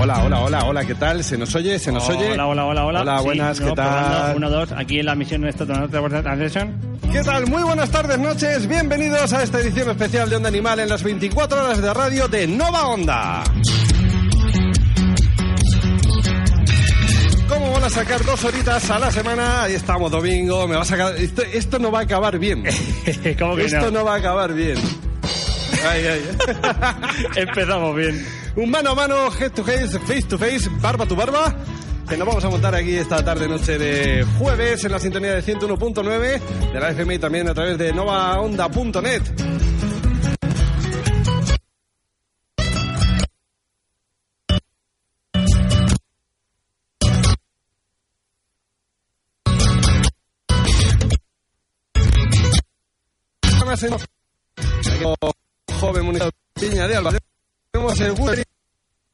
Hola, hola, hola, hola, ¿qué tal? ¿Se nos oye? ¿Se nos oye? Hola, hola, hola, hola. Hola, Sí, buenas, no, ¿qué tal? probando, Uno, dos, aquí en la misión nuestra Attention. ¿Qué tal? Muy buenas tardes, noches. Bienvenidos a esta edición especial de Onda Animal en las 24 horas de radio de Nova Onda. ¿Cómo van a sacar dos horitas a la semana? Ahí estamos, domingo. Me va a sacar... Esto, esto no va a acabar bien. ¿Cómo que Esto no? no va a acabar bien. Ay, ay. Empezamos bien. Un mano a mano, head to face, face to face, barba to barba. Que nos vamos a montar aquí esta tarde noche de jueves en la sintonía de 101.9 de la FM y también a través de novaonda.net. En- joven municipio de Viña de Alba. Tenemos el gusto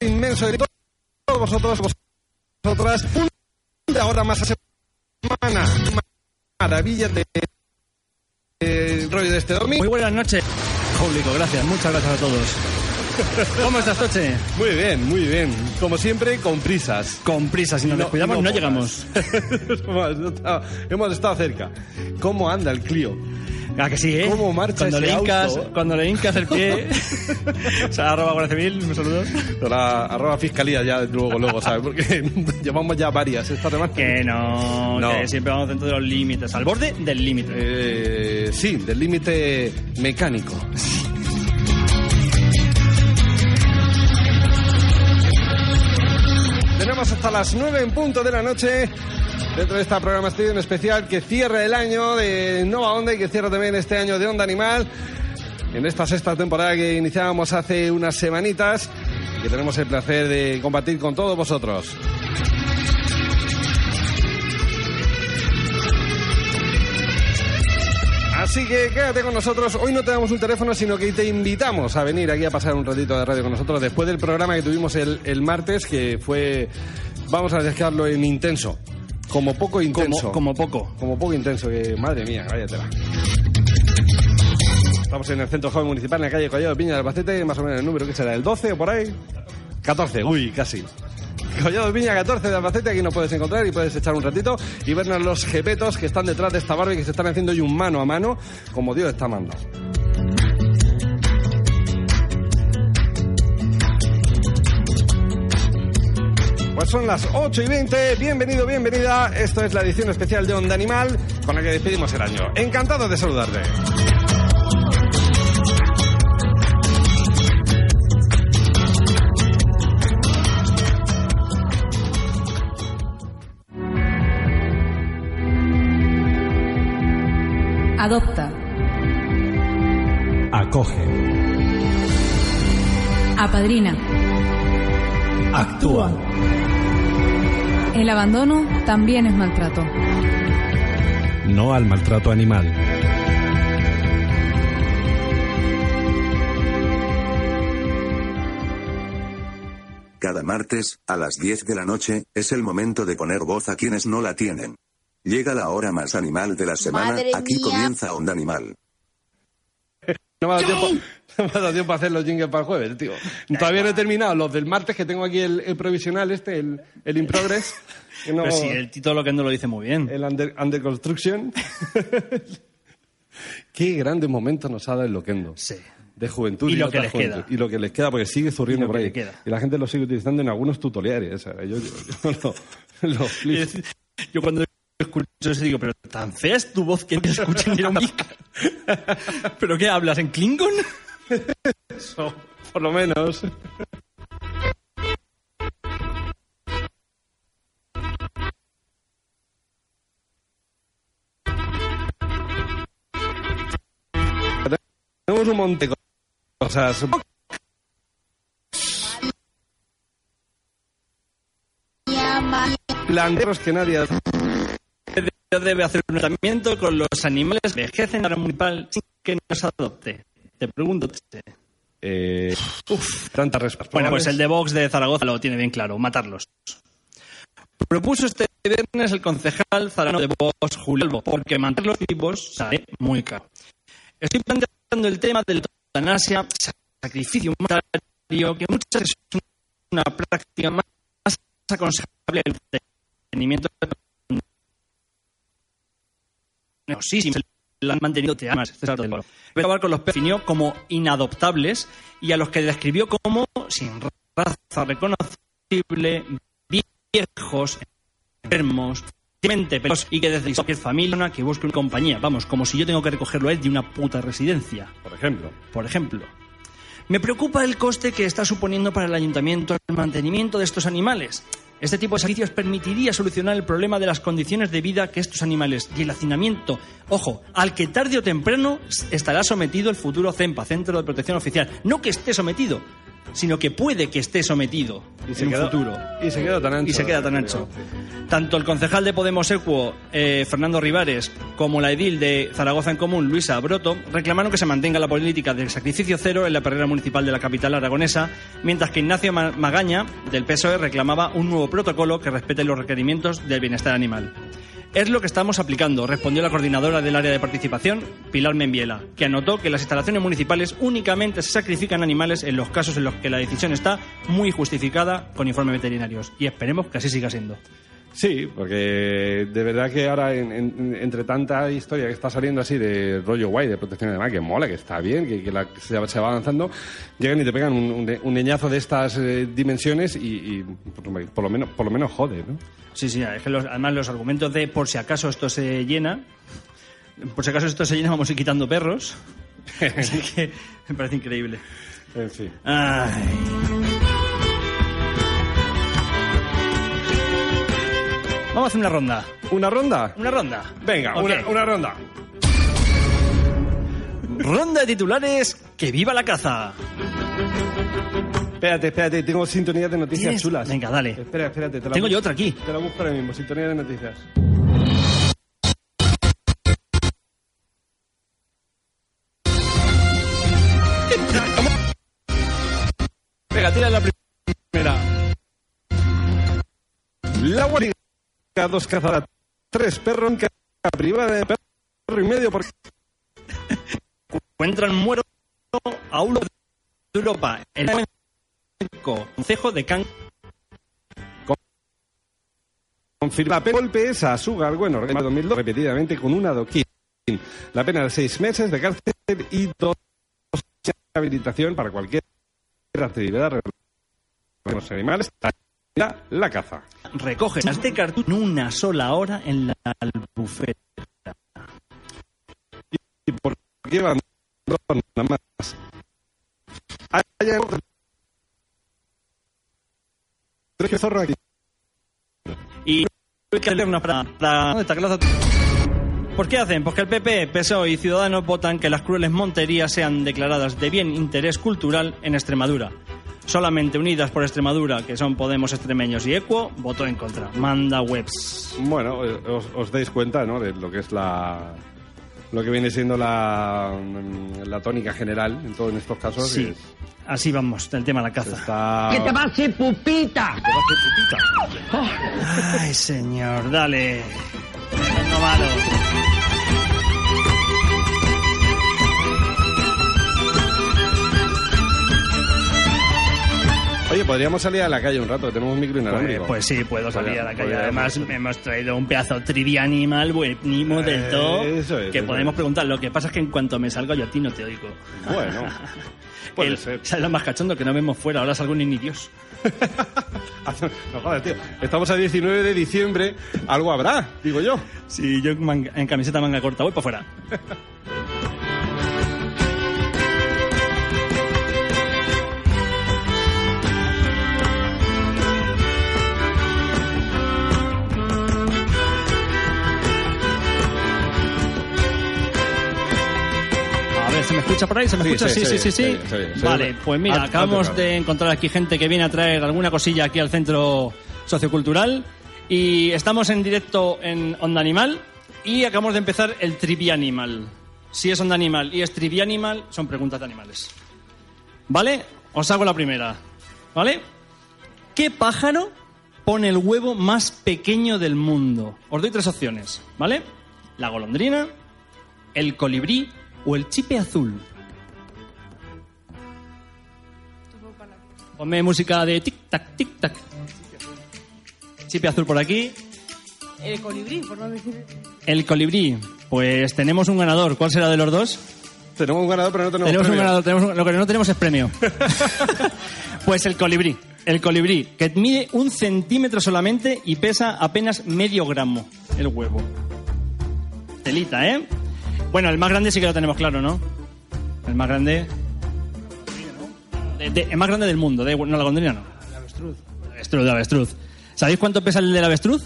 inmenso de todos vosotros, vosotras, una hora más a semana. Maravillas de, de rollo de este domingo. Muy buenas noches, público. Gracias, muchas gracias a todos. ¿Cómo estás, Toche? Muy bien, muy bien. Como siempre, con prisas. Con prisa, si nos No- descuidamos no, no llegamos. hemos, estado, hemos estado cerca. ¿Cómo anda el Clio? Ah, que sí, ¿eh? ¿Cómo marcha cuando ese le hincas, auto? Cuando le hincas el pie... o sea, arroba Guardia Civil, un saludo. Ahora, arroba fiscalía ya luego, luego, ¿sabes? Porque llevamos ya varias esta semana. Que no, No. que siempre vamos dentro de los límites, al borde del límite. Eh, sí, del límite mecánico. Tenemos hasta las 9 en punto de la noche dentro de esta programación especial que cierra el año de Nova Onda y que cierra también este año de Onda Animal. En esta sexta temporada que iniciábamos hace unas semanitas que tenemos el placer de compartir con todos vosotros. Así que quédate con nosotros. Hoy no te damos un teléfono, sino que te invitamos a venir aquí a pasar un ratito de radio con nosotros después del programa que tuvimos el, el martes, que fue, vamos a dejarlo en intenso. Como poco intenso. como, como poco. Como poco intenso, que madre mía, váyatela. Estamos en el Centro Joven Municipal, en la calle Collado de Piña del Albacete, más o menos el número que será, el 12 o por ahí. 14, uy, casi. Collado de Piña 14 de Albacete, aquí nos puedes encontrar y puedes echar un ratito y vernos los jepetos que están detrás de esta barba y que se están haciendo hoy un mano a mano, como Dios está mandando. Pues son las 8 y 20, bienvenido, bienvenida. Esto es la edición especial de Onda Animal con la que despedimos el año. Encantado de saludarte. Adopta. Acoge. Apadrina. Actúa. El abandono también es maltrato. No al maltrato animal. Cada martes, a las 10 de la noche, es el momento de poner voz a quienes no la tienen. Llega la hora más animal de la semana, Madre aquí mía. comienza Onda Animal. No me ha dado tiempo, no me ha dado tiempo a hacer los jingles para el jueves, tío. Todavía no he terminado los del martes, que tengo aquí el, el provisional este, el, el in progress. no- Pero sí, el Tito Loquendo lo dice muy bien. el under, under construction. Qué grandes momentos nos ha dado el Loquendo. Sí. De juventud Y y, lo que les juventud. queda. Y lo que les queda, porque sigue zurriendo por ahí. Y la gente lo sigue utilizando en algunos tutoriales. ¿sabes? Yo, yo, yo lo, Yo cuando escucho eso digo, pero tan fea es tu voz que no te ni la mica. ¿Pero qué hablas? ¿En Klingon? Eso, por lo menos. Tenemos un monte de cosas. planteos que nadie hace. debe hacer un tratamiento con los animales que envejecen a la municipal sin que nos adopte. Te pregunto. Eh, uf, tantas respuestas. Bueno, pues el de Vox de Zaragoza lo tiene bien claro, matarlos. Propuso este viernes el concejal zarano de Vox, Julio Albo, porque mantenerlos vivos sale muy caro. Estoy planteando el tema de la eutanasia, sacrificio humanitario, que muchas veces es una práctica más aconsejable el mantenimiento no, lo han mantenido te amas, etcétera. Pero hablar con los definió como inadoptables y a los que describió como sin raza reconocible, viejos, enfermos, y que desde cualquier familia que busque una compañía. Vamos, como si yo tengo que recogerlo a él de una puta residencia. Por ejemplo. Por ejemplo. Me preocupa el coste que está suponiendo para el ayuntamiento el mantenimiento de estos animales. Este tipo de servicios permitiría solucionar el problema de las condiciones de vida que estos animales y el hacinamiento, ojo, al que tarde o temprano estará sometido el futuro CEMPA, Centro de Protección Oficial. No que esté sometido, sino que puede que esté sometido Y se en un queda- futuro. y se queda tan ancho. Y se queda tan ancho. Tanto el concejal de Podemos Equo, eh, Fernando Rivares, como la edil de Zaragoza en Común, Luisa Broto, reclamaron que se mantenga la política del sacrificio cero en la perrera municipal de la capital aragonesa, mientras que Ignacio Ma- Magaña, del PSOE, reclamaba un nuevo protocolo que respete los requerimientos del bienestar animal. Es lo que estamos aplicando, respondió la coordinadora del área de participación, Pilar Membiela, que anotó que las instalaciones municipales únicamente se sacrifican animales en los casos en los que la decisión está muy justificada con informes veterinarios. Y esperemos que así siga siendo. Sí, porque de verdad que ahora, en- en- entre tanta historia que está saliendo así de rollo guay, de protección animal, que mola, que está bien, que, que la- se, va- se va avanzando, llegan y te pegan un, un, un leñazo de estas eh, dimensiones y, y por, por lo menos, por lo menos jode, ¿no? Sí, sí, es que los- además los argumentos de por si acaso esto se llena, por si acaso esto se llena, vamos a ir quitando perros. Así que me parece increíble. En fin. Ay. Vamos a hacer una ronda. ¿Una ronda? Una ronda. Venga, una, una ronda. Ronda de titulares. ¡Que viva la caza! Espérate, espérate, tengo sintonía de noticias ¿Tienes? chulas. Venga, dale. Espera, espérate. Te la Tengo yo otra aquí. Te la busco ahora mismo, sintonía de noticias. Venga, tira la primera. La Guardia dos cazadas, tres perros en privada de perro y medio por Encuentran muerto a uno de Europa. El concejo de Can confirma golpes a Sugar, bueno, en 2002 repetidamente con un adoquín. La pena de seis meses de cárcel y dos de habilitación para cualquier actividad relacionada con los animales, la, caza. recoge este cartón en una sola hora en la albufera. ¿Y por qué van dos nada más? Hay otro- tres zorros aquí. Y hay que hacer una para, lo hace- ¿Por qué hacen? Porque el PP, PSOE y Ciudadanos votan que las crueles monterías sean declaradas de bien interés cultural en Extremadura. Solamente Unidas por Extremadura, que son Podemos Extremeños y Equo, votó en contra. Manda webs. Bueno, eh, os, os dais cuenta, ¿no? De lo que es la lo que viene siendo la, mm, la tónica general en todos estos casos. Sí, es- así vamos, del tema de la caza. está ¿Qué te va a hacer, pupita? Ay, señor, dale. No malo. Oye, podríamos salir a la calle un rato, tenemos un micro inalámbrico. Pues, pues sí, puedo salir a la calle. Además, hemos traído un pedazo de trivia animal buenísimo del todo. Eh, eso es, que eso es. preguntar. Lo que pasa es que en cuanto me salga yo a ti no te oigo. Bueno, puede El- ser. ¿Sabes lo más cachondo? Que no vemos fuera. Ahora salgo ni ni Dios. no jodas, tío. Estamos a 19 de diciembre, algo habrá, digo yo. Si yo en, manga- en camiseta manga corta voy para fuera. ¿se me escucha por ahí? ¿Se me Sí, escucha? sí, Sí, sí, sí. Vale, pues mira, acabamos de encontrar aquí gente que viene a traer alguna cosilla aquí al centro sociocultural. Y estamos en directo en Onda Animal y acabamos de empezar el Trivia Animal. Si es Onda Animal y es Trivia Animal, son preguntas de animales. ¿Vale? Os hago la primera. ¿Vale? ¿Qué pájaro pone el huevo más pequeño del mundo? Os doy tres opciones. ¿Vale? La golondrina, el colibrí o el chipe azul. Ponme música de tic-tac, tic-tac. Chipe azul por aquí. El colibrí, por no decir. El colibrí. Pues tenemos un ganador. ¿Cuál será de los dos? Tenemos un ganador, pero no tenemos, Tenemos un premio. ganador. Tenemos un- Lo que no tenemos es premio. pues el colibrí. El colibrí, que mide un centímetro solamente y pesa apenas medio gramo el huevo. Telita, ¿eh? Bueno, el más grande sí que lo tenemos claro, ¿no? El más grande... De- de- el más grande del mundo, de, no la golondrina no. El avestruz. El avestruz, el avestruz. ¿Sabéis cuánto pesa el del avestruz?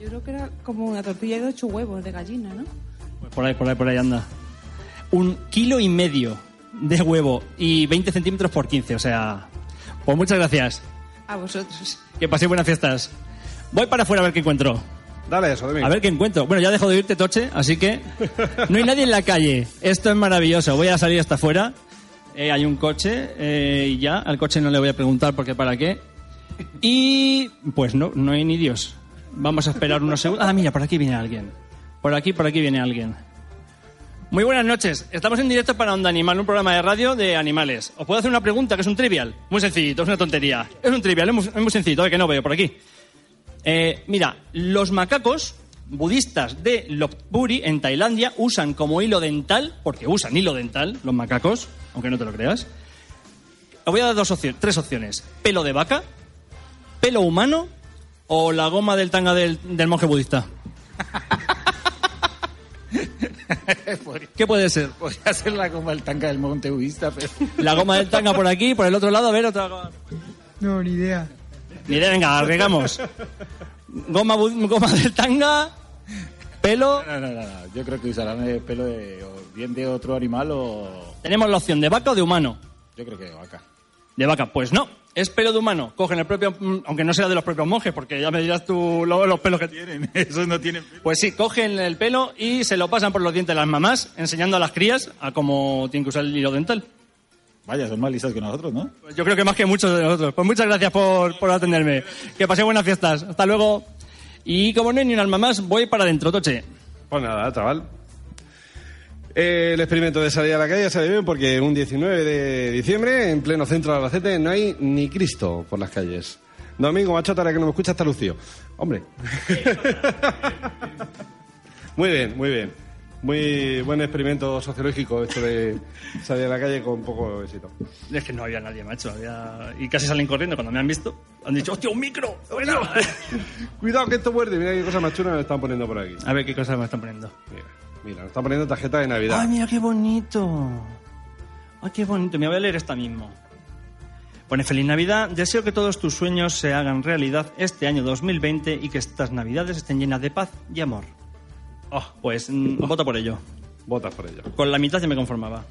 Yo creo que era como una tortilla de ocho huevos de gallina, ¿no? Pues por ahí, por ahí, por ahí anda. Un kilo y medio de huevo y 20 centímetros por 15, o sea... Pues muchas gracias. A vosotros. Que paséis buenas fiestas. Voy para afuera a ver qué encuentro. Dale eso, Domingo. A ver qué encuentro. Bueno, ya dejo de irte, Toche, así que no hay nadie en la calle. Esto es maravilloso. Voy a salir hasta afuera. Eh, hay un coche eh, y ya. Al coche no le voy a preguntar por qué, para qué. Y pues no, no hay ni Dios. Vamos a esperar unos segundos. Ah, mira, por aquí viene alguien. Por aquí, por aquí viene alguien. Muy buenas noches. Estamos en directo para Onda Animal, un programa de radio de animales. Os puedo hacer una pregunta que es un trivial. Muy sencillito, es una tontería. Es un trivial, es muy, es muy sencillito, a ver, que no veo por aquí. Eh, mira, los macacos budistas de Lopburi en Tailandia usan como hilo dental, porque usan hilo dental los macacos, aunque no te lo creas. Os voy a dar dos opciones, tres opciones: pelo de vaca, pelo humano o la goma del tanga del, del monje budista. ¿Qué puede ser? Podría ser la goma del tanga del monte budista, pero... La goma del tanga por aquí, por el otro lado, a ver otra goma. No, ni idea. Mire, venga, arreglamos. Goma, goma del tanga, pelo. No, no, no, no. Yo creo que usarán el pelo de, o bien de otro animal o... Tenemos la opción de vaca o de humano. Yo creo que de vaca. De vaca, pues no, es pelo de humano. Cogen el propio, mm, aunque no sea de los propios monjes, porque ya me dirás tú los pelos que tienen. Esos no tienen pelo. Pues sí, cogen el pelo y se lo pasan por los dientes de las mamás, enseñando a las crías a cómo tienen que usar el hilo dental. Vaya, son más listos que nosotros, ¿no? Pues yo creo que más que muchos de nosotros. Pues muchas gracias por, por atenderme. Que paséis buenas fiestas. Hasta luego. Y como no hay ni un alma más, voy para adentro, Toche. Pues nada, chaval. Eh, El experimento de salir a la calle sale bien porque un 19 de diciembre, en pleno centro de Albacete, no hay ni Cristo por las calles. Domingo, machota, ahora que no me escucha, está Lucio. Hombre. muy bien, muy bien. Muy buen experimento sociológico esto de salir a la calle con poco éxito. Es que no había nadie, macho. Había... Y casi salen corriendo cuando me han visto. Han dicho, hostia, un micro. Buena". Cuidado que esto muerde. Mira qué cosa más chula me están poniendo por aquí. A ver qué cosas me están poniendo. Mira, mira, nos están poniendo tarjeta de Navidad. Ay, mira qué bonito. Ay, qué bonito. Me voy a leer esta mismo. Pone Feliz Navidad. Deseo que todos tus sueños se hagan realidad este año 2020 y que estas Navidades estén llenas de paz y amor. Oh, pues mm, voto por ello. Votas por ello. Con la mitad ya me conformaba.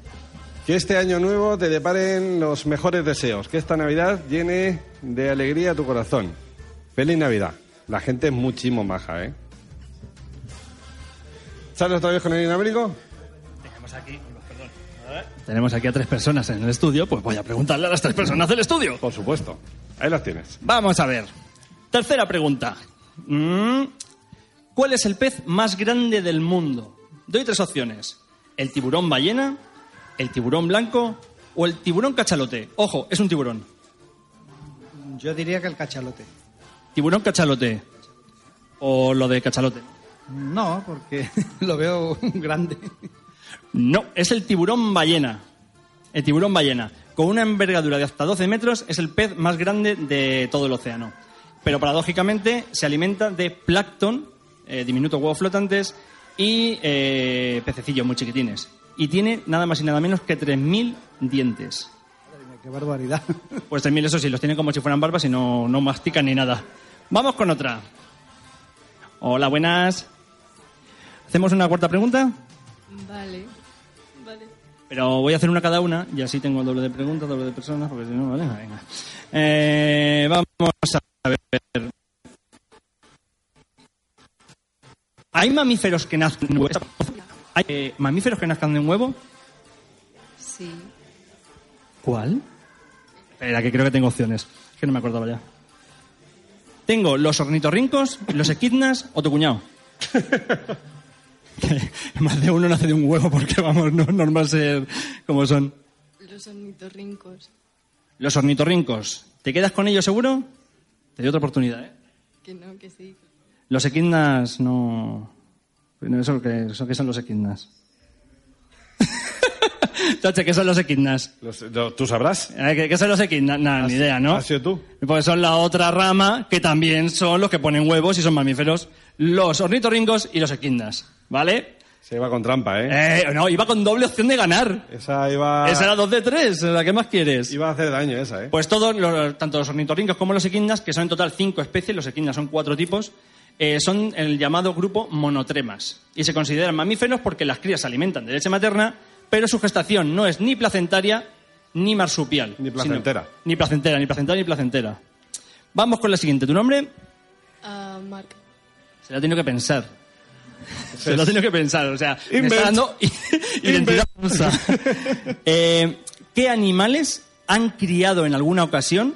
Que este año nuevo te deparen los mejores deseos. Que esta Navidad llene de alegría tu corazón. Feliz Navidad. La gente es muchísimo maja, ¿eh? ¿Sales otra vez con el inalámbrico? Tenemos aquí, Tenemos aquí a tres personas en el estudio, pues voy a preguntarle a las tres personas del estudio. Por supuesto. Ahí las tienes. Vamos a ver. Tercera pregunta. Mm, ¿Cuál es el pez más grande del mundo? Doy tres opciones. ¿El tiburón ballena, el tiburón blanco o el tiburón cachalote? Ojo, es un tiburón. Yo diría que el cachalote. Tiburón cachalote. O lo de cachalote. No, porque lo veo grande. No, es el tiburón ballena. El tiburón ballena. Con una envergadura de hasta 12 metros es el pez más grande de todo el océano. Pero paradójicamente se alimenta de plancton, eh, diminutos huevos flotantes y eh, pececillos muy chiquitines. Y tiene nada más y nada menos que 3.000 dientes. Qué barbaridad. Pues 3.000 eso sí, los tiene como si fueran barbas y no, no mastican ni nada. Vamos con otra. Hola, buenas. ¿Hacemos una cuarta pregunta? Vale. Vale. Pero voy a hacer una cada una y así tengo doble de preguntas, doble de personas, porque si no, vale, venga. Eh, vamos a ver. ¿Hay mamíferos que nazcan en huevo? ¿Hay eh, mamíferos que nazcan de un huevo? Sí. ¿Cuál? Espera, que creo que tengo opciones. Es que no me acordaba ya. Tengo los ornitorrincos, los equidnas o tu cuñado. Más de uno nace de un huevo porque, vamos, no es normal ser como son. Los ornitorrincos. Los ornitorrincos. ¿Te quedas con ellos seguro? Te doy otra oportunidad, ¿eh? Que no, que sí. Los equidnas no... ¿Eso qué, eso qué son los equidnas? Toche, ¿qué son los equidnas? ¿Tú sabrás? Eh, ¿Qué, qué son los equidnas? Nada, ni idea, ¿no? ¿Has sido tú? Pues son la otra rama que también son los que ponen huevos y son mamíferos. Los ornitorrincos y los equidnas, ¿vale? Se iba con trampa, ¿eh? Eh, no, iba con doble opción de ganar. Esa iba... Esa era dos de tres, ¿la que más quieres? Iba a hacer daño esa, ¿eh? Pues todos, los- tanto los ornitorrincos como los equidnas, que son en total cinco especies, los equidnas son cuatro tipos, eh, son el llamado grupo monotremas. Y se consideran mamíferos porque las crías se alimentan de leche materna, pero su gestación no es ni placentaria ni marsupial. Ni placentera. sino- ni placentera, ni placentaria, ni placentera. Vamos con la siguiente. ¿Tu nombre? Ah, Marc. Se lo ha tenido que pensar. Se lo ha tenido que pensar. O sea, me Invent. está dando identidad falsa. Eh, ¿Qué animales han criado en alguna ocasión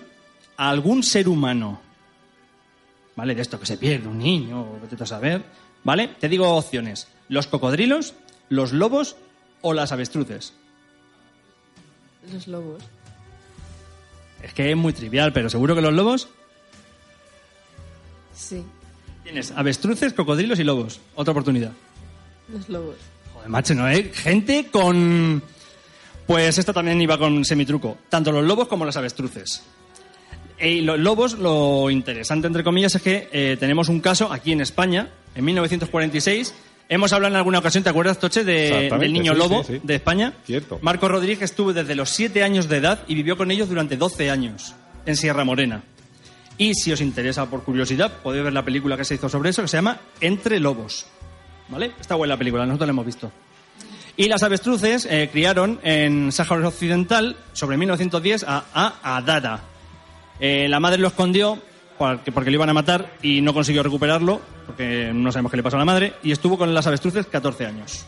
a algún ser humano? ¿Vale? De esto que se pierde un niño, o vete a saber. ¿Vale? Te digo opciones. Los cocodrilos, los lobos o las avestruces. Los lobos. Es que es muy trivial, pero seguro que los lobos Sí. tienes avestruces, cocodrilos y lobos. Otra oportunidad. Los lobos. Joder, macho, ¿no? ¿Eh? Gente con... Pues esta también iba con semitruco. Tanto los lobos como las avestruces. Y los lobos, lo interesante, entre comillas, es que eh, tenemos un caso aquí en España, en 1946. Hemos hablado en alguna ocasión, ¿te acuerdas, Toche, de- del niño sí, lobo sí, sí. de España? Cierto. Marco Rodríguez estuvo desde los 7 años de edad y vivió con ellos durante 12 años en Sierra Morena. Y si os interesa por curiosidad, podéis ver la película que se hizo sobre eso, que se llama Entre Lobos. ¿Vale? Está buena la película, nosotros la hemos visto. Y las avestruces eh, criaron en Sáhara Occidental sobre 1910 a, a Adara. Eh, la madre lo escondió porque, porque le iban a matar y no consiguió recuperarlo, porque no sabemos qué le pasó a la madre, y estuvo con las avestruces 14 años.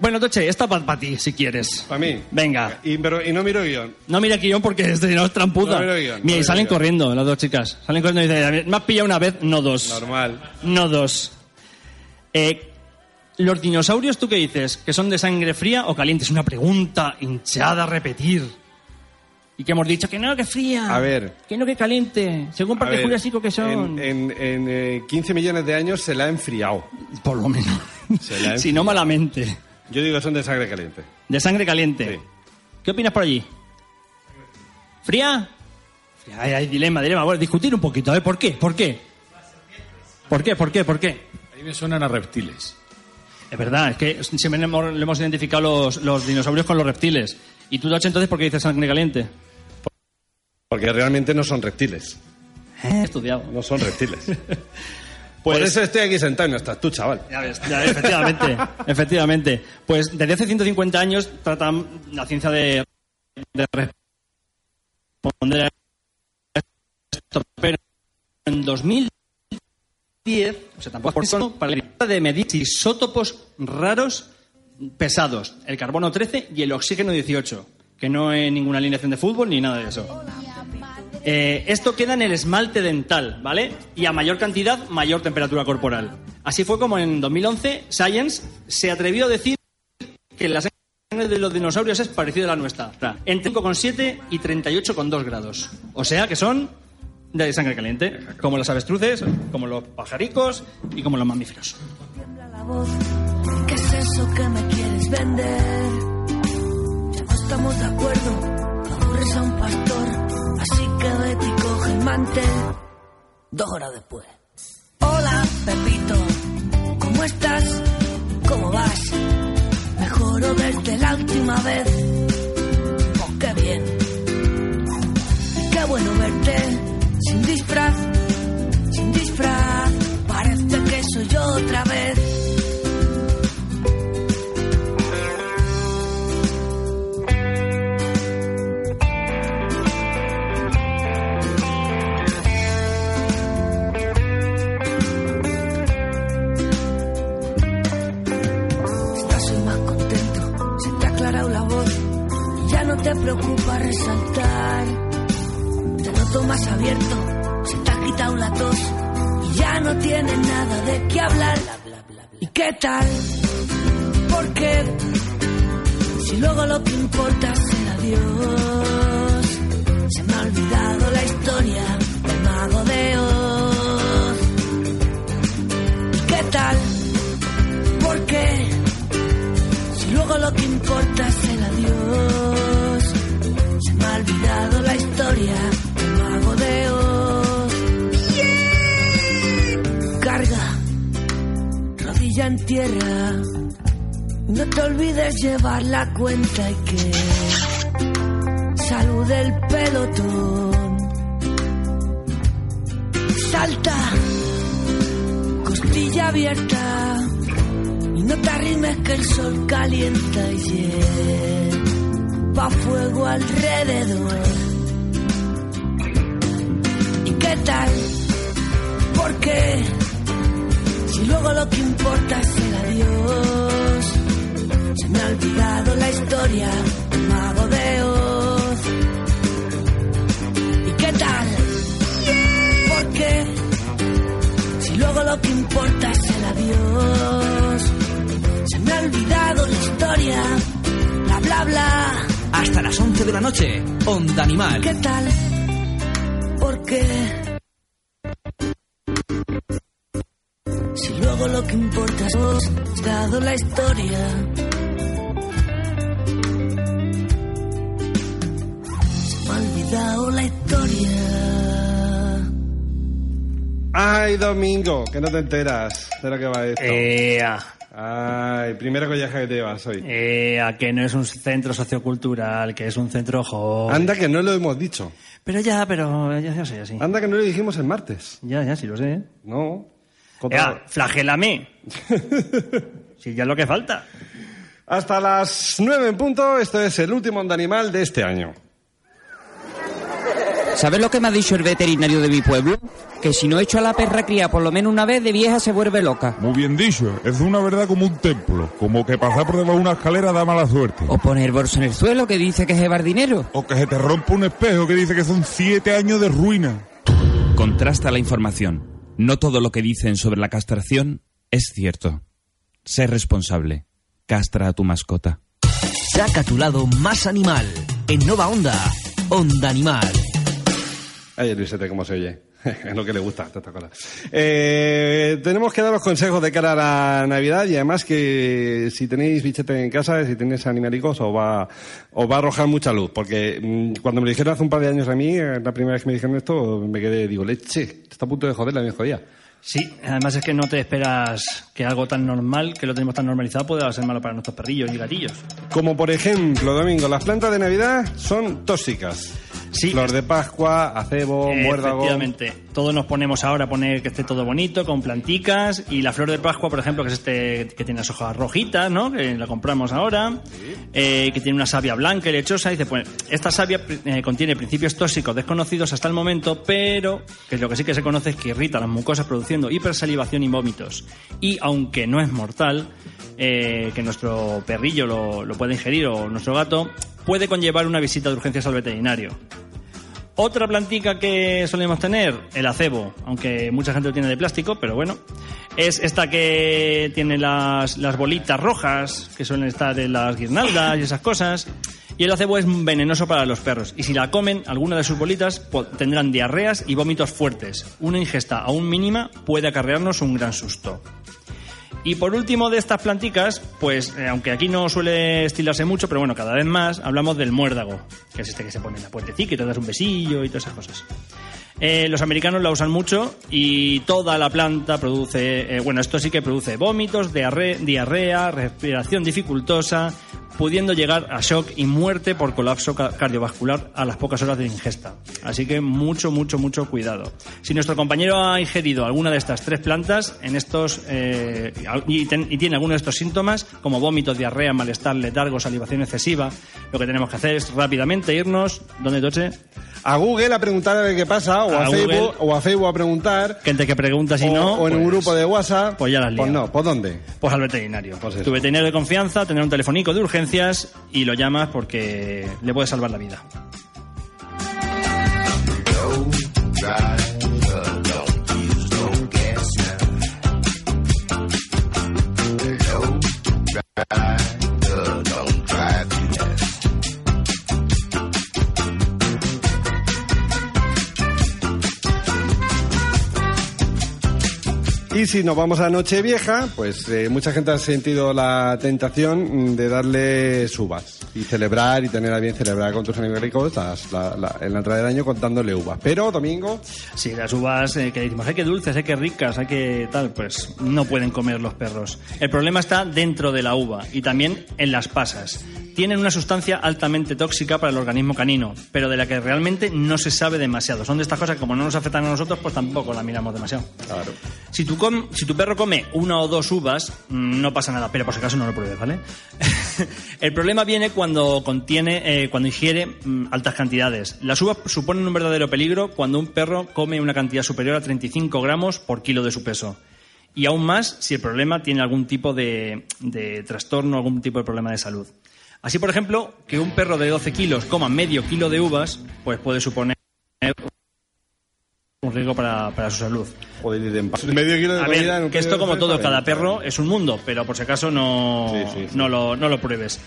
Bueno, Toche, esta para ti, si quieres. Para mí. Venga. Y, pero, y no miro guion. No mira guion porque no es tramputa. No miro guion, no y salen guion. corriendo las dos chicas. Salen corriendo y dicen, me has pillado una vez, no dos. Normal. No dos. Eh, ¿Los dinosaurios tú qué dices? ¿Que son de sangre fría o caliente? Es una pregunta hinchada a repetir. Y que hemos dicho que no, que fría. A ver. Que no, que caliente. Según A Parque ver, Jurásico que son. En, en, en, eh, 15 millones de años se la ha enfriado. Por lo menos. Se la ha si no malamente. Yo digo que son de sangre caliente. De sangre caliente. Sí. ¿Qué opinas por allí? ¿Fría? Fría, Hay, hay dilema, dilema. Bueno, discutir un poquito, ¿eh? ¿Por qué? ¿Por qué? ¿Por qué? ¿Por qué? ¿Por qué? Ahí me suenan a reptiles. Es verdad, es que siempre le hemos, le hemos identificado los, los dinosaurios con los reptiles. ¿Y tú, Dacho, entonces por qué dices sangre caliente? Porque realmente no son reptiles. He estudiado. No son reptiles. Pues- Por eso estoy aquí sentado y no estás tú, chaval. Ya ves, ya ves, efectivamente, efectivamente. Pues desde hace 150 años tratan la ciencia de, de responder a esto, pero en 2010, o sea, tampoco es por eso, para la de medir isótopos raros pesados, el carbono 13 y el oxígeno 18, que no es ninguna alineación de fútbol ni nada de eso. Eh, esto queda en el esmalte dental, ¿vale? Y a mayor cantidad, mayor temperatura corporal. Así fue como en 2011 Science se atrevió a decir que la sangre de los dinosaurios es parecida a la nuestra, entre 5,7 y 38,2 grados. O sea que son de sangre caliente, como las avestruces, como los pajaricos y como los mamíferos. estamos de acuerdo, aburres a un pastor, así que vete y coge el. Dos horas después. Hola, Pepito, ¿cómo estás? ¿Cómo vas? Mejoro desde la última vez. 站。La cuenta y que salude el pelotón. Salta, costilla abierta. Y no te arrimes que el sol calienta y lleva fuego alrededor. ¿Y qué tal? ¿Por qué? Si luego lo que importa es el adiós. Se me ha olvidado la historia del mago de Oz. ¿Y qué tal? ¿Por qué? Si luego lo que importa es el adiós. Se me ha olvidado la historia. Bla, bla, bla. Hasta las 11 de la noche, Onda Animal. ¿Qué tal? ¿Por qué? Si luego lo que importa es vos, dado la historia. Ay, Domingo, que no te enteras de lo que va esto. Ea. Ay, primera colleja que te llevas hoy. Ea, que no es un centro sociocultural, que es un centro joven. Anda que no lo hemos dicho. Pero ya, pero ya, ya sé, así. Anda que no lo dijimos el martes. Ya, ya, sí lo sé. ¿eh? No. Ea, flagélame. si ya es lo que falta. Hasta las nueve en punto, esto es el último onda animal de este año. ¿Sabes lo que me ha dicho el veterinario de mi pueblo? Que si no echo a la perra cría por lo menos una vez, de vieja se vuelve loca. Muy bien dicho, es una verdad como un templo, como que pasar por debajo de una escalera da mala suerte. O poner bolso en el suelo que dice que es llevar dinero. O que se te rompa un espejo que dice que son siete años de ruina. Contrasta la información. No todo lo que dicen sobre la castración es cierto. Sé responsable. Castra a tu mascota. Saca tu lado más animal. En Nova Onda, Onda Animal. Ay, Luisete, cómo se oye. es lo que le gusta, esta cosa. Eh, tenemos que daros consejos de cara a la Navidad y además que si tenéis bichete en casa, si tenéis animalicos, os va, os va a arrojar mucha luz. Porque mm, cuando me lo dijeron hace un par de años a mí, eh, la primera vez que me dijeron esto, me quedé, digo, leche, está a punto de joder la me jodía. Sí, además es que no te esperas que algo tan normal, que lo tenemos tan normalizado, pueda ser malo para nuestros perrillos y gatillos. Como por ejemplo, Domingo, las plantas de Navidad son tóxicas. Sí. Flor de Pascua, acebo, muérdago. Efectivamente. Todos nos ponemos ahora a poner que esté todo bonito, con planticas. Y la flor de Pascua, por ejemplo, que es este que tiene las hojas rojitas, ¿no? Que la compramos ahora. eh, que tiene una savia blanca y lechosa. Y dice, pues, esta savia eh, contiene principios tóxicos desconocidos hasta el momento, pero que lo que sí que se conoce es que irrita las mucosas produciendo hipersalivación y vómitos. Y aunque no es mortal, eh, que nuestro perrillo lo, lo puede ingerir o nuestro gato, puede conllevar una visita de urgencias al veterinario. Otra plantica que solemos tener, el acebo, aunque mucha gente lo tiene de plástico, pero bueno, es esta que tiene las, las bolitas rojas que suelen estar en las guirnaldas y esas cosas. Y el acebo es venenoso para los perros. Y si la comen, alguna de sus bolitas po- tendrán diarreas y vómitos fuertes. Una ingesta aún mínima puede acarrearnos un gran susto. Y por último de estas planticas, pues eh, aunque aquí no suele estilarse mucho, pero bueno, cada vez más hablamos del muérdago, que es este que se pone en la puertecita y te das un besillo y todas esas cosas. Eh, los americanos la usan mucho y toda la planta produce, eh, bueno, esto sí que produce vómitos, diarre- diarrea, respiración dificultosa, pudiendo llegar a shock y muerte por colapso ca- cardiovascular a las pocas horas de ingesta. Así que mucho, mucho, mucho cuidado. Si nuestro compañero ha ingerido alguna de estas tres plantas en estos eh, y, ten- y tiene alguno de estos síntomas, como vómitos, diarrea, malestar, letargo, salivación excesiva, lo que tenemos que hacer es rápidamente irnos, ¿dónde Toche? a Google a preguntar a ver qué pasa, o a, A Facebook, o a Facebook a preguntar, Gente que pregunta si o, no. o en un pues- grupo de WhatsApp. Pues ya las Pues liado. no, ¿por dónde? Pues al veterinario. eso. tu veterinario de confianza tendrá un telefónico de y lo llamas porque le puede salvar la vida. Y si nos vamos a Nochevieja, pues eh, mucha gente ha sentido la tentación de darle uvas y celebrar y tener a bien celebrar con tus amigos la- en la entrada del año contándole uvas. Pero, Domingo, Sí, las uvas eh, que decimos, hay que dulces, hay que ricas, hay que tal, pues no pueden comer los perros. El problema está dentro de la uva y también en las pasas. Tienen una sustancia altamente tóxica para el organismo canino, pero de la que realmente no se sabe demasiado. Son de estas cosas que como no nos afectan a nosotros, pues tampoco la miramos demasiado. Claro. Si tu, com- si tu perro come una o dos uvas, mm, no pasa nada, pero por si acaso no lo pruebes, ¿vale? el problema viene cuando contiene, eh, cuando ingiere mm, altas cantidades. Las uvas suponen un verdadero peligro cuando un perro come una cantidad superior a 35 gramos por kilo de su peso. Y aún más si el problema tiene algún tipo de, de trastorno, algún tipo de problema de salud. Así, por ejemplo, que un perro de 12 kilos coma medio kilo de uvas, pues puede suponer un riesgo para, para su salud. Joder, de medio kilo de A ver, en un que esto como todo, cada bien. perro es un mundo, pero por si acaso no, Sí, sí, sí. no, lo, no lo pruebes.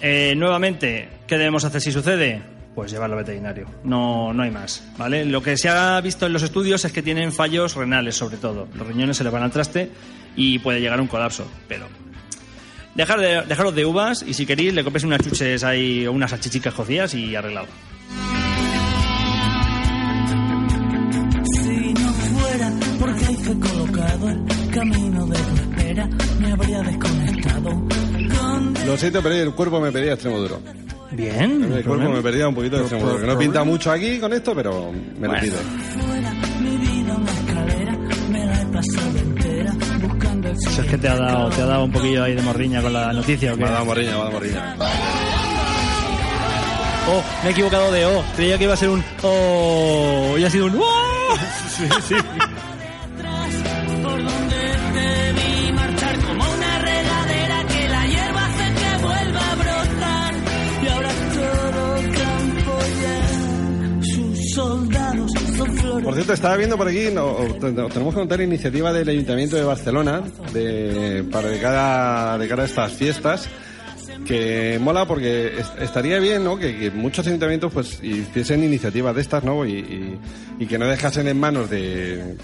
Eh, nuevamente, ¿qué debemos hacer si sucede? Pues llevarlo al veterinario. No, no hay más, ¿vale? Lo que se ha visto en los estudios es que tienen fallos renales, sobre todo. Los riñones se les van al traste y puede llegar a un colapso, pero... Dejar de, dejaros de uvas y si queréis le compréis unas chuches ahí o unas salchichicas cocidas y arreglado. Si no fuera porque hay fe colocado el camino de tu espera, me habría desconectado. Con Lo siento, pero el cuerpo me pedía extremo duro. Bien. El cuerpo me pedía un poquito de extremo duro. Que no pinta mucho aquí con esto, pero me lo pide. fuera mi vida una escalera, me la he pasado Si es que te ha dado, te ha dado un poquillo ahí de morriña con la noticia o qué? Me ha dado morriña, me ha dado morriña. Oh, me he equivocado de O. Creía que iba a ser un Oh. Y ha sido un ¡Oh! Sí, sí. Cierto, estaba viendo por aquí, tenemos que contar la iniciativa del Ayuntamiento de Barcelona para de cara, de a estas fiestas que mola porque es- estaría bien ¿no? que, muchos ayuntamientos pues hiciesen iniciativas de estas ¿no? y que no dejasen en manos de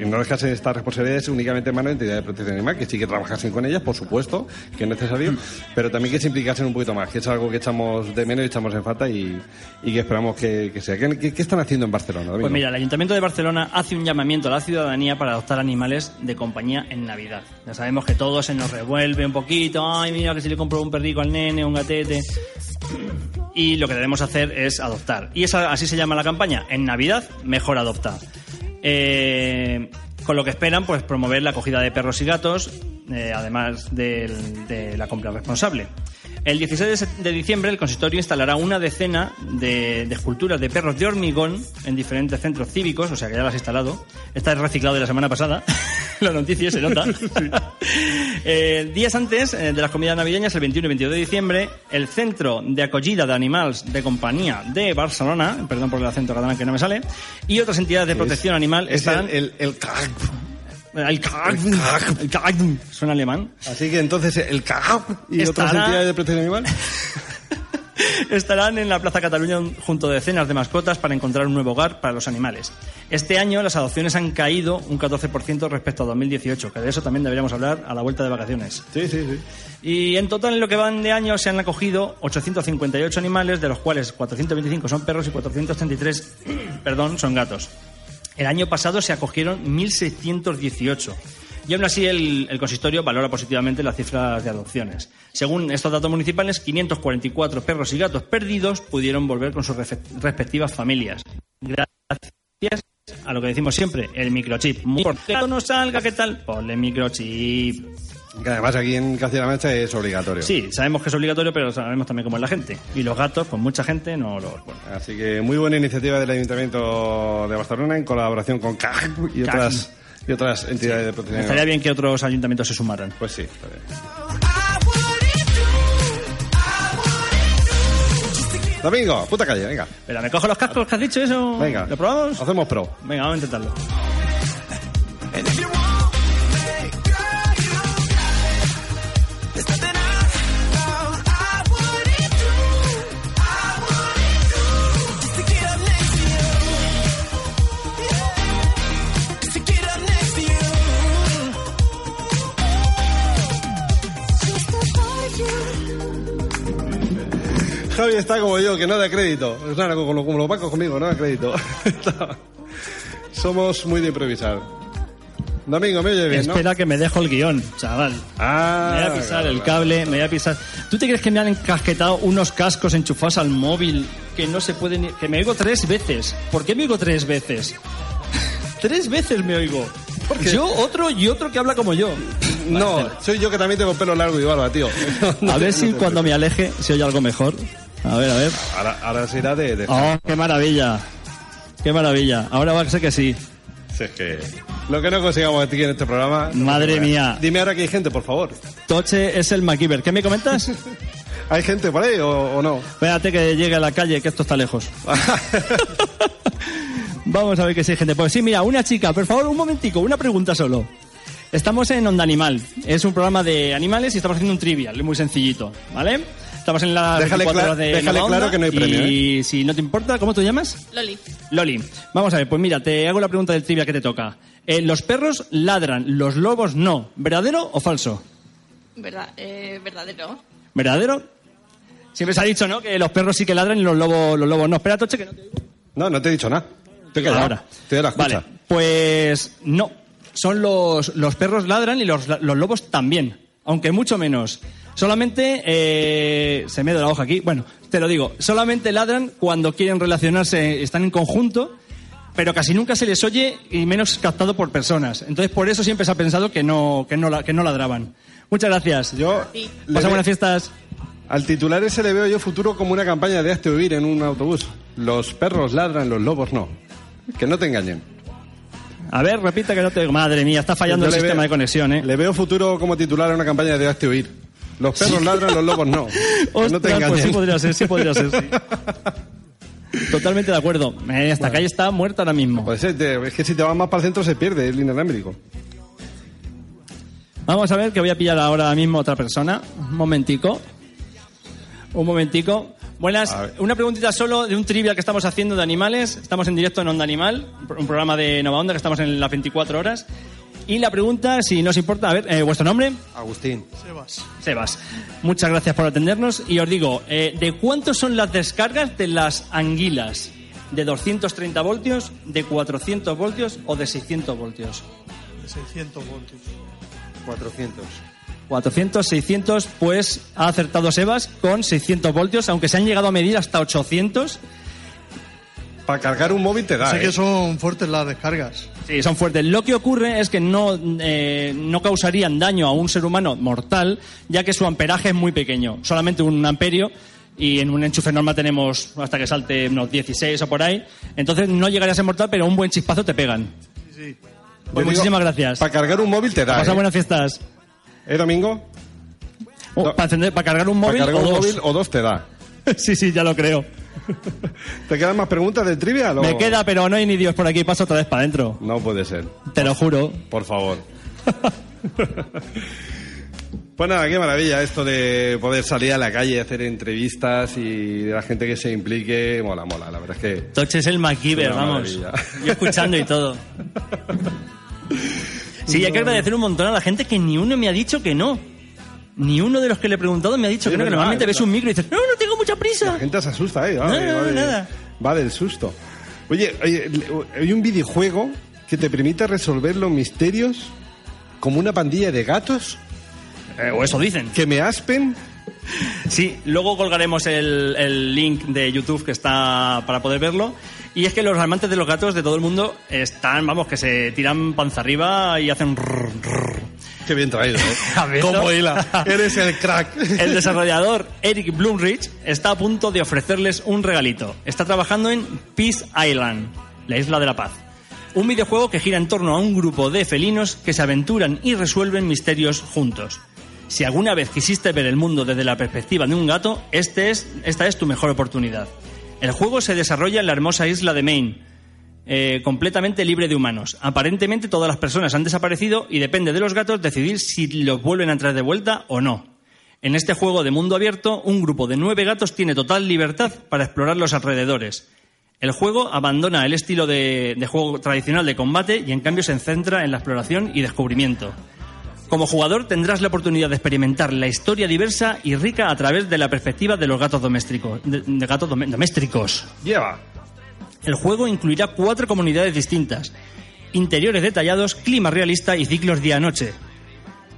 y no dejasen estas responsabilidades únicamente en manos de entidades de protección animal, que sí que trabajasen con ellas, por supuesto, que es necesario, pero también que se implicasen un poquito más, que es algo que echamos de menos y echamos en falta y, y que esperamos que, que sea. ¿Qué, qué- qué están haciendo en Barcelona? Domingo? Pues mira, el Ayuntamiento de Barcelona hace un llamamiento a la ciudadanía para adoptar animales de compañía en Navidad. Ya sabemos que todo se nos revuelve un poquito. Ay, mira que si le compro un perrico al nene, un gatete. Y lo que debemos hacer es adoptar. Y esa, así se llama la campaña. En Navidad, mejor adoptar. Eh, con lo que esperan, pues promover la acogida de perros y gatos, eh, además de la compra responsable. El 16 de diciembre el consistorio instalará una decena de, de esculturas de perros de hormigón en diferentes centros cívicos, o sea que ya las ha instalado. Esta es reciclado de la semana pasada. la noticia se nota. Eh, días antes eh, de las comidas navideñas, el 21 y 22 de diciembre, el Centro de Acogida de Animals de Compañía de Barcelona, perdón por el acento catalán que no me sale, y otras entidades de protección animal es estarán... el, el, el El CAG, el CAG, suena alemán. Así que entonces el CAG y otras Estará- entidades de protección animal. Estarán en la Plaza Cataluña junto a decenas de mascotas para encontrar un nuevo hogar para los animales. Este año las adopciones han caído un 14% respecto a 2018, que de eso también deberíamos hablar a la vuelta de vacaciones. Sí, sí, sí. Y en total en lo que van de año se han acogido 858 animales, de los cuales 425 son perros y 433 perdón, son gatos. El año pasado se acogieron 1.618. Y aún así el, el consistorio valora positivamente las cifras de adopciones. Según estos datos municipales, 544 perros y gatos perdidos pudieron volver con sus respectivas familias. Gracias a lo que decimos siempre, el microchip. Muy no salga, ¿qué tal? Ponle microchip. Que además aquí en Castilla-La Mancha es obligatorio. Sí, sabemos que es obligatorio, pero sabemos también cómo es la gente. Y los gatos, pues mucha gente no los pone. Así que muy buena iniciativa del Ayuntamiento de Barcelona en colaboración con CAG y otras, y otras entidades de protección. Estaría bien que otros ayuntamientos se sumaran. Pues sí. bien. Domingo, puta calle, venga. Espera, ¿me cojo los cascos que has dicho eso? Venga. ¿Lo probamos? Hacemos pro. Venga, vamos a intentarlo. Javi está como yo, que no da crédito. Es nada, como, como los bancos conmigo, no da crédito. Somos muy de improvisar. Domingo, me oye bien, ¿no? Espera que me dejo el guion, chaval. Ah, me voy a pisar claro, el claro. cable, me voy a pisar. ¿Tú te crees que me han encasquetado unos cascos enchufados al móvil que no se pueden... que me oigo tres veces? ¿Por qué me oigo tres veces? tres veces me oigo. qué? Yo, otro y otro que habla como yo. No, soy yo que también tengo pelo largo y barba, tío. A ver si cuando me aleje se oye algo mejor. A ver, a ver. Ahora, ahora se irá de... de... Oh, qué maravilla. Qué maravilla. Ahora va a ser que sí. Si es que lo que no consigamos aquí en este programa... no Madre mía. Dime ahora que hay gente, por favor. Toche es el MacGyver. ¿Qué me comentas? ¿Hay gente por ahí o, o no? Espérate que llegue a la calle, que esto está lejos. Vamos a ver que si hay gente. Pues sí, mira, una chica, por favor, un momentico, una pregunta solo. Estamos en Onda Animal. Es un programa de animales y estamos haciendo un trivial, muy sencillito, ¿vale? Estamos en la Déjale 24 cla- horas de déjale Onda claro que no hay premio, ¿eh? Y si no te importa, ¿cómo te llamas? Loli. Loli. Vamos a ver, pues mira, te hago la pregunta del trivial que te toca. Eh, los perros ladran, los lobos no. ¿Verdadero o falso? Verdad, eh, verdadero. ¿Verdadero? Siempre se ha dicho, ¿no? Que los perros sí que ladran y los lobos, los lobos no. Espera, Toche, que no te No, no te he dicho nada. Te he quedado. Ahora. Te doy la escucha. Vale, pues no. Son los, los perros ladran y los, los lobos también, aunque mucho menos. Solamente, eh, se me ha ido la hoja aquí, bueno, te lo digo, solamente ladran cuando quieren relacionarse, están en conjunto, pero casi nunca se les oye y menos captado por personas. Entonces, por eso siempre se ha pensado que no, que no, la- que no ladraban. Muchas gracias. Yo Sí. Pasa buenas fiestas. Al titular ese le veo yo futuro como una campaña de hazte oír en un autobús. Los perros ladran, los lobos no. Que no te engañen. A ver, repita que no te... Madre mía, está fallando Yo el sistema veo- de conexión, ¿eh? Le veo futuro como titular a una campaña de hazte oír. Los perros ladran, los lobos no. No te engañen. pues sí podría ser, sí podría ser, sí. Totalmente de acuerdo. Eh, esta calle está muerta ahora mismo. Pues es, es que si te vas más para el centro se pierde el inalámbrico. Vamos a ver que voy a pillar ahora mismo otra persona. Un momentico. Un momentico. Buenas. A. Una preguntita solo de un trivia que estamos haciendo de animales. Estamos en directo en Onda Animal, un programa de Nova Onda que estamos en las 24 horas. Y la pregunta, si nos importa, a ver, eh, ¿vuestro nombre? Agustín. Sebas. Muchas gracias por atendernos. Y os digo, eh, ¿de cuántos son las descargas de las anguilas? ¿De 230 voltios, de 400 voltios o de 600 voltios? De 600 voltios. 400. 400, 600, pues ha acertado Sebas con 600 voltios, aunque se han llegado a medir hasta 800. Para cargar un móvil te da, Sé ¿eh? que son fuertes las descargas. Sí, son fuertes. Lo que ocurre es que no, eh, no causarían daño a un ser humano mortal, ya que su amperaje es muy pequeño, solamente un amperio, y en un enchufe normal tenemos hasta que salte unos 16 o por ahí. Entonces no llegaría a ser mortal, pero un buen chispazo te pegan. Sí, sí. Pues muchísimas gracias. Para cargar un móvil te da. Pasa ¿eh? buenas fiestas. ¿Eh, Domingo? Oh, No. para, encender- para cargar un Para móvil cargar o un dos. móvil o dos te da. sí, sí, ya lo creo. ¿Te quedan más preguntas del trivial? o- Me queda, pero no hay ni Dios por aquí. Paso otra vez para adentro. No puede ser. Te lo juro. Por favor. Pues nada, qué maravilla esto de poder salir a la calle, hacer entrevistas y de la gente que se implique. Mola, mola, la verdad es que. Toche es el MacGyver, vamos. maravilla. Yo escuchando y todo. Sí, hay que agradecer un montón a la gente que ni uno me ha dicho que no. Ni uno de los que le he preguntado me ha dicho Sí, que no, que normalmente es ves un micro y dices, no, no tengo mucha La prisa. gente se asusta, ¿eh? Va, No, no, va de- nada. va del susto. Oye, oye, hay un videojuego que te permite resolver los misterios como una pandilla de gatos Eh, o eso dicen. que me aspen. Sí, luego colgaremos el, el link de YouTube que está para poder verlo. Y es que los amantes de los gatos de todo el mundo están, vamos, que se tiran panza arriba y hacen... rrr, rrr. Qué bien traído, ¿eh? Como hila. Eres el crack. El desarrollador Eric Blumrich está a punto de ofrecerles un regalito. Está trabajando en Peace Island, la isla de la paz. Un videojuego que gira en torno a un grupo de felinos que se aventuran y resuelven misterios juntos. Si alguna vez quisiste ver el mundo desde la perspectiva de un gato, este es, esta es tu mejor oportunidad. El juego se desarrolla en la hermosa isla de Maine, eh, completamente libre de humanos. Aparentemente todas las personas han desaparecido y depende de los gatos decidir si los vuelven a traer de vuelta o no. En este juego de mundo abierto, un grupo de nueve gatos tiene total libertad para explorar los alrededores. El juego abandona el estilo de, juego tradicional de combate y en cambio se centra en la exploración y descubrimiento. Como jugador tendrás la oportunidad de experimentar la historia diversa y rica a través de la perspectiva de los gatos domésticos. De, gatos domésticos. Lleva. El juego incluirá cuatro comunidades distintas, interiores detallados, clima realista y ciclos día-noche.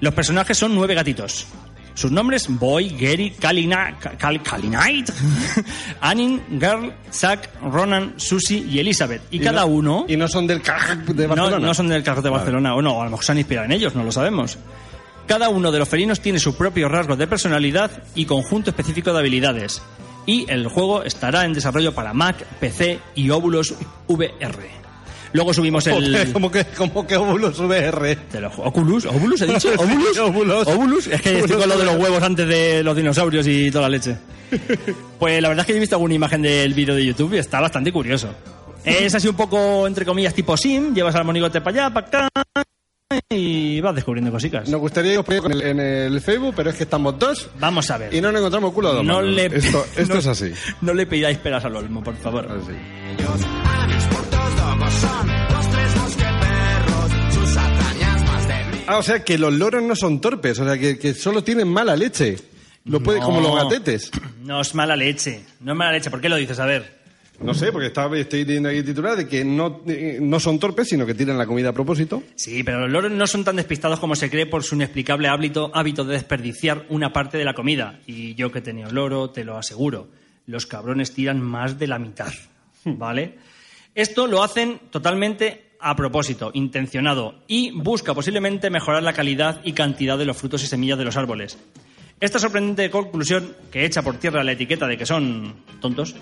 Los personajes son nueve gatitos. Sus nombres, Boy, Gary, Kalina, Kal, Kalinite, Annin, Girl, Zack, Ronan, Susie y Elizabeth. Y, Y cada no- uno... Y no son del CAG de No, Barcelona. no son del carro de Barcelona, o no, a lo mejor se han inspirado en ellos, no lo sabemos. Cada uno de los felinos tiene su propio rasgo de personalidad y conjunto específico de habilidades. Y el juego estará en desarrollo para Mac, PC y Oculus VR. Luego subimos el... Como que, como que Oculus VR. Te lo ju- ¿Oculus? ¿Oculus he dicho? ¿Oculus? Oculus. ¿Oculus? Es que estoy con lo de los huevos antes de los dinosaurios y toda la leche. Pues la verdad es que yo he visto alguna imagen del vídeo de YouTube y está bastante curioso. Es así un poco, entre comillas, tipo sim, llevas al monigote para allá, para acá y vas descubriendo cositas. Nos gustaría ir en el, en el Facebook, pero es que estamos dos Vamos a ver. y no nos encontramos culo de dos No manos. le, Esto, esto no- es así. No le pidáis peras al olmo, por favor. Ah, o sea que los loros no son torpes, o sea que, que solo tienen mala leche. Lo puede, No. Como los gatetes. No es mala leche. No es mala leche. ¿Por qué lo dices? A ver. No sé, porque estoy leyendo aquí titular de que no, eh, no son torpes, sino que tiran la comida a propósito. Sí, pero los loros no son tan despistados como se cree por su inexplicable hábito, hábito de desperdiciar una parte de la comida. Y yo que he tenido loro, te lo aseguro, los cabrones tiran más de la mitad. ¿Vale? Esto lo hacen totalmente a propósito, intencionado, y busca posiblemente mejorar la calidad y cantidad de los frutos y semillas de los árboles. Esta sorprendente conclusión, que echa por tierra la etiqueta de que son tontos,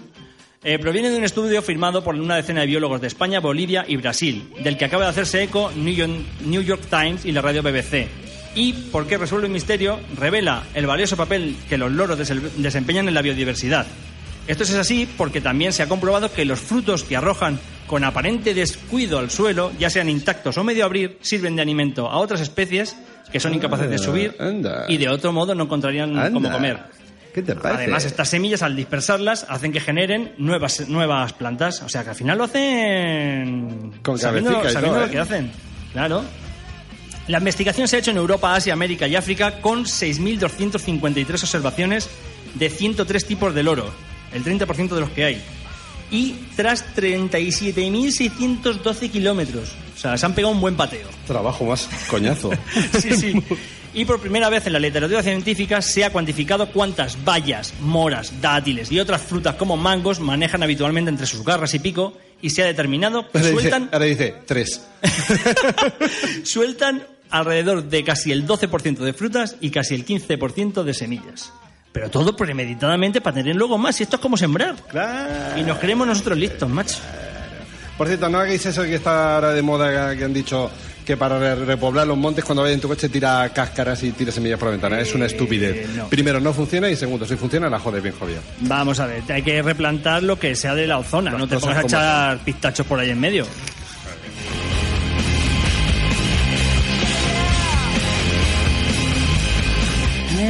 eh, proviene de un estudio firmado por una decena de biólogos de España, Bolivia y Brasil, del que acaba de hacerse eco New York, New York Times y la radio BBC. Y, porque resuelve un misterio, revela el valioso papel que los loros desempeñan en la biodiversidad. Esto es así porque también se ha comprobado que los frutos que arrojan con aparente descuido al suelo, ya sean intactos o medio abrir, sirven de alimento a otras especies que son incapaces de Ah, subir y de otro modo no encontrarían cómo comer. ¿Qué te parece? Además, estas semillas, al dispersarlas, hacen que generen nuevas, nuevas plantas. O sea, que al final lo hacen Con sabiendo, cabecita y sabiendo todo, lo ¿eh? que hacen. Claro. La investigación se ha hecho en Europa, Asia, América y África con 6.253 observaciones de 103 tipos de loro, el 30% de los que hay. Y tras 37.612 kilómetros. O sea, se han pegado un buen pateo. Trabajo más coñazo. Sí, sí. Y por primera vez en la literatura científica se ha cuantificado cuántas bayas, moras, dátiles y otras frutas como mangos manejan habitualmente entre sus garras y pico y se ha determinado que Ahora dice, sueltan, ahora dice, tres. sueltan alrededor de casi el 12% de frutas y casi el 15% de semillas. Pero todo premeditadamente para tener luego más. Y esto es como sembrar. Claro. Y nos creemos nosotros listos, macho. Por cierto, no hagáis eso que está ahora de moda que han dicho que para re- repoblar los montes cuando vayas en tu coche tira cáscaras y tira semillas por la ventana. Es una estupidez. no. Primero, no funciona y segundo, si funciona, la jodes bien jodida. Vamos a ver, hay que replantar lo que sea de la zona. No te pongas a echar pistachos por ahí en medio.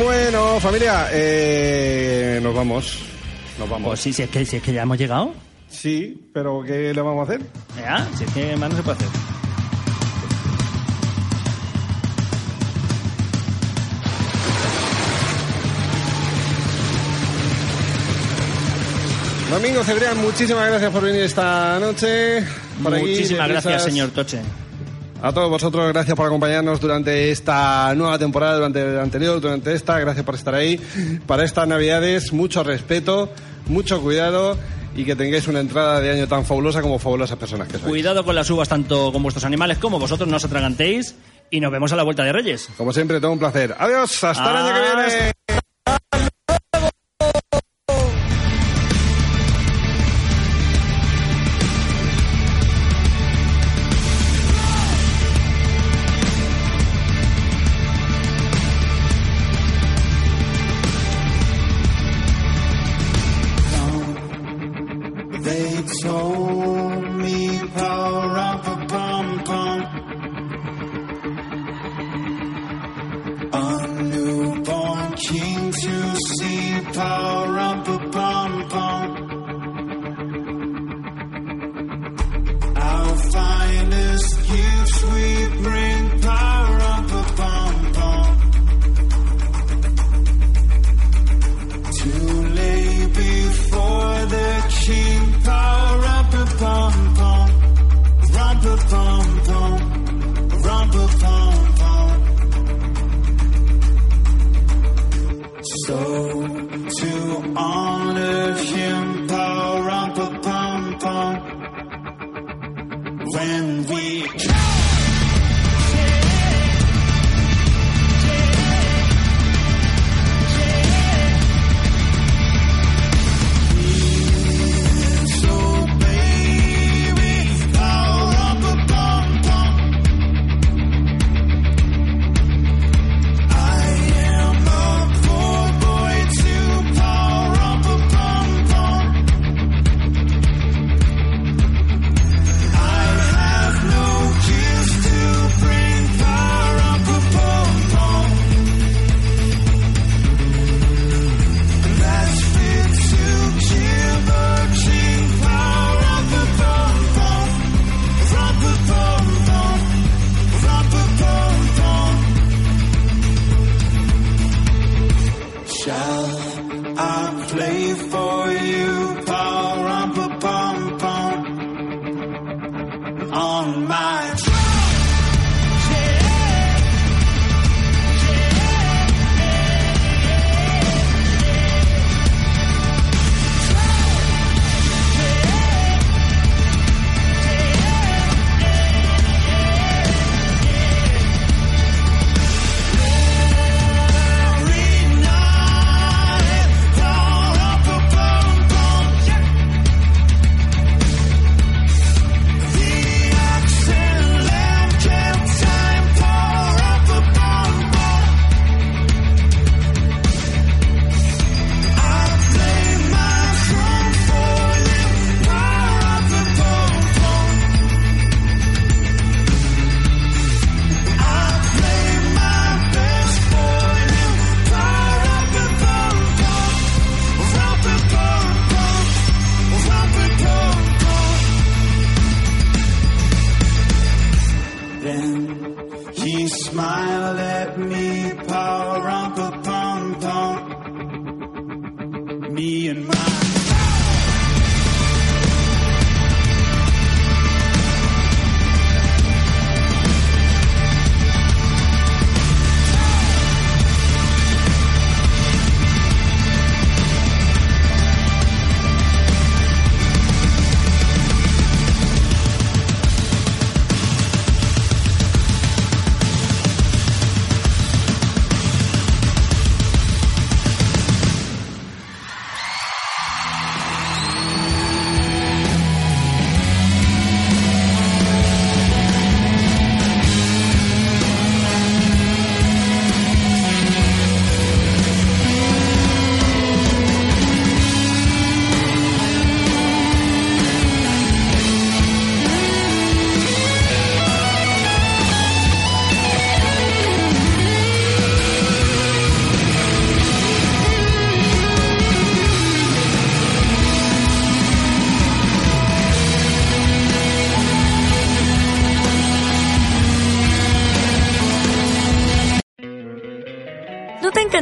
Bueno, familia, eh, nos vamos. Nos vamos. Pues sí, si es, que, si es que ya hemos llegado. Sí, pero ¿qué le vamos a hacer? Ya, si es que más no se puede hacer. Domingo Cebrián, muchísimas gracias por venir esta noche. Por aquí, Muchísimas de gracias, señor Toche. A todos vosotros, gracias por acompañarnos durante esta nueva temporada, durante la anterior, durante esta. Gracias por estar ahí. Para estas Navidades, mucho respeto, mucho cuidado y que tengáis una entrada de año tan fabulosa como fabulosas personas que sois. Cuidado con las uvas tanto con vuestros animales como vosotros, no os atragantéis. y nos vemos a la vuelta de Reyes. Como siempre, todo un placer. Adiós, hasta el año que viene.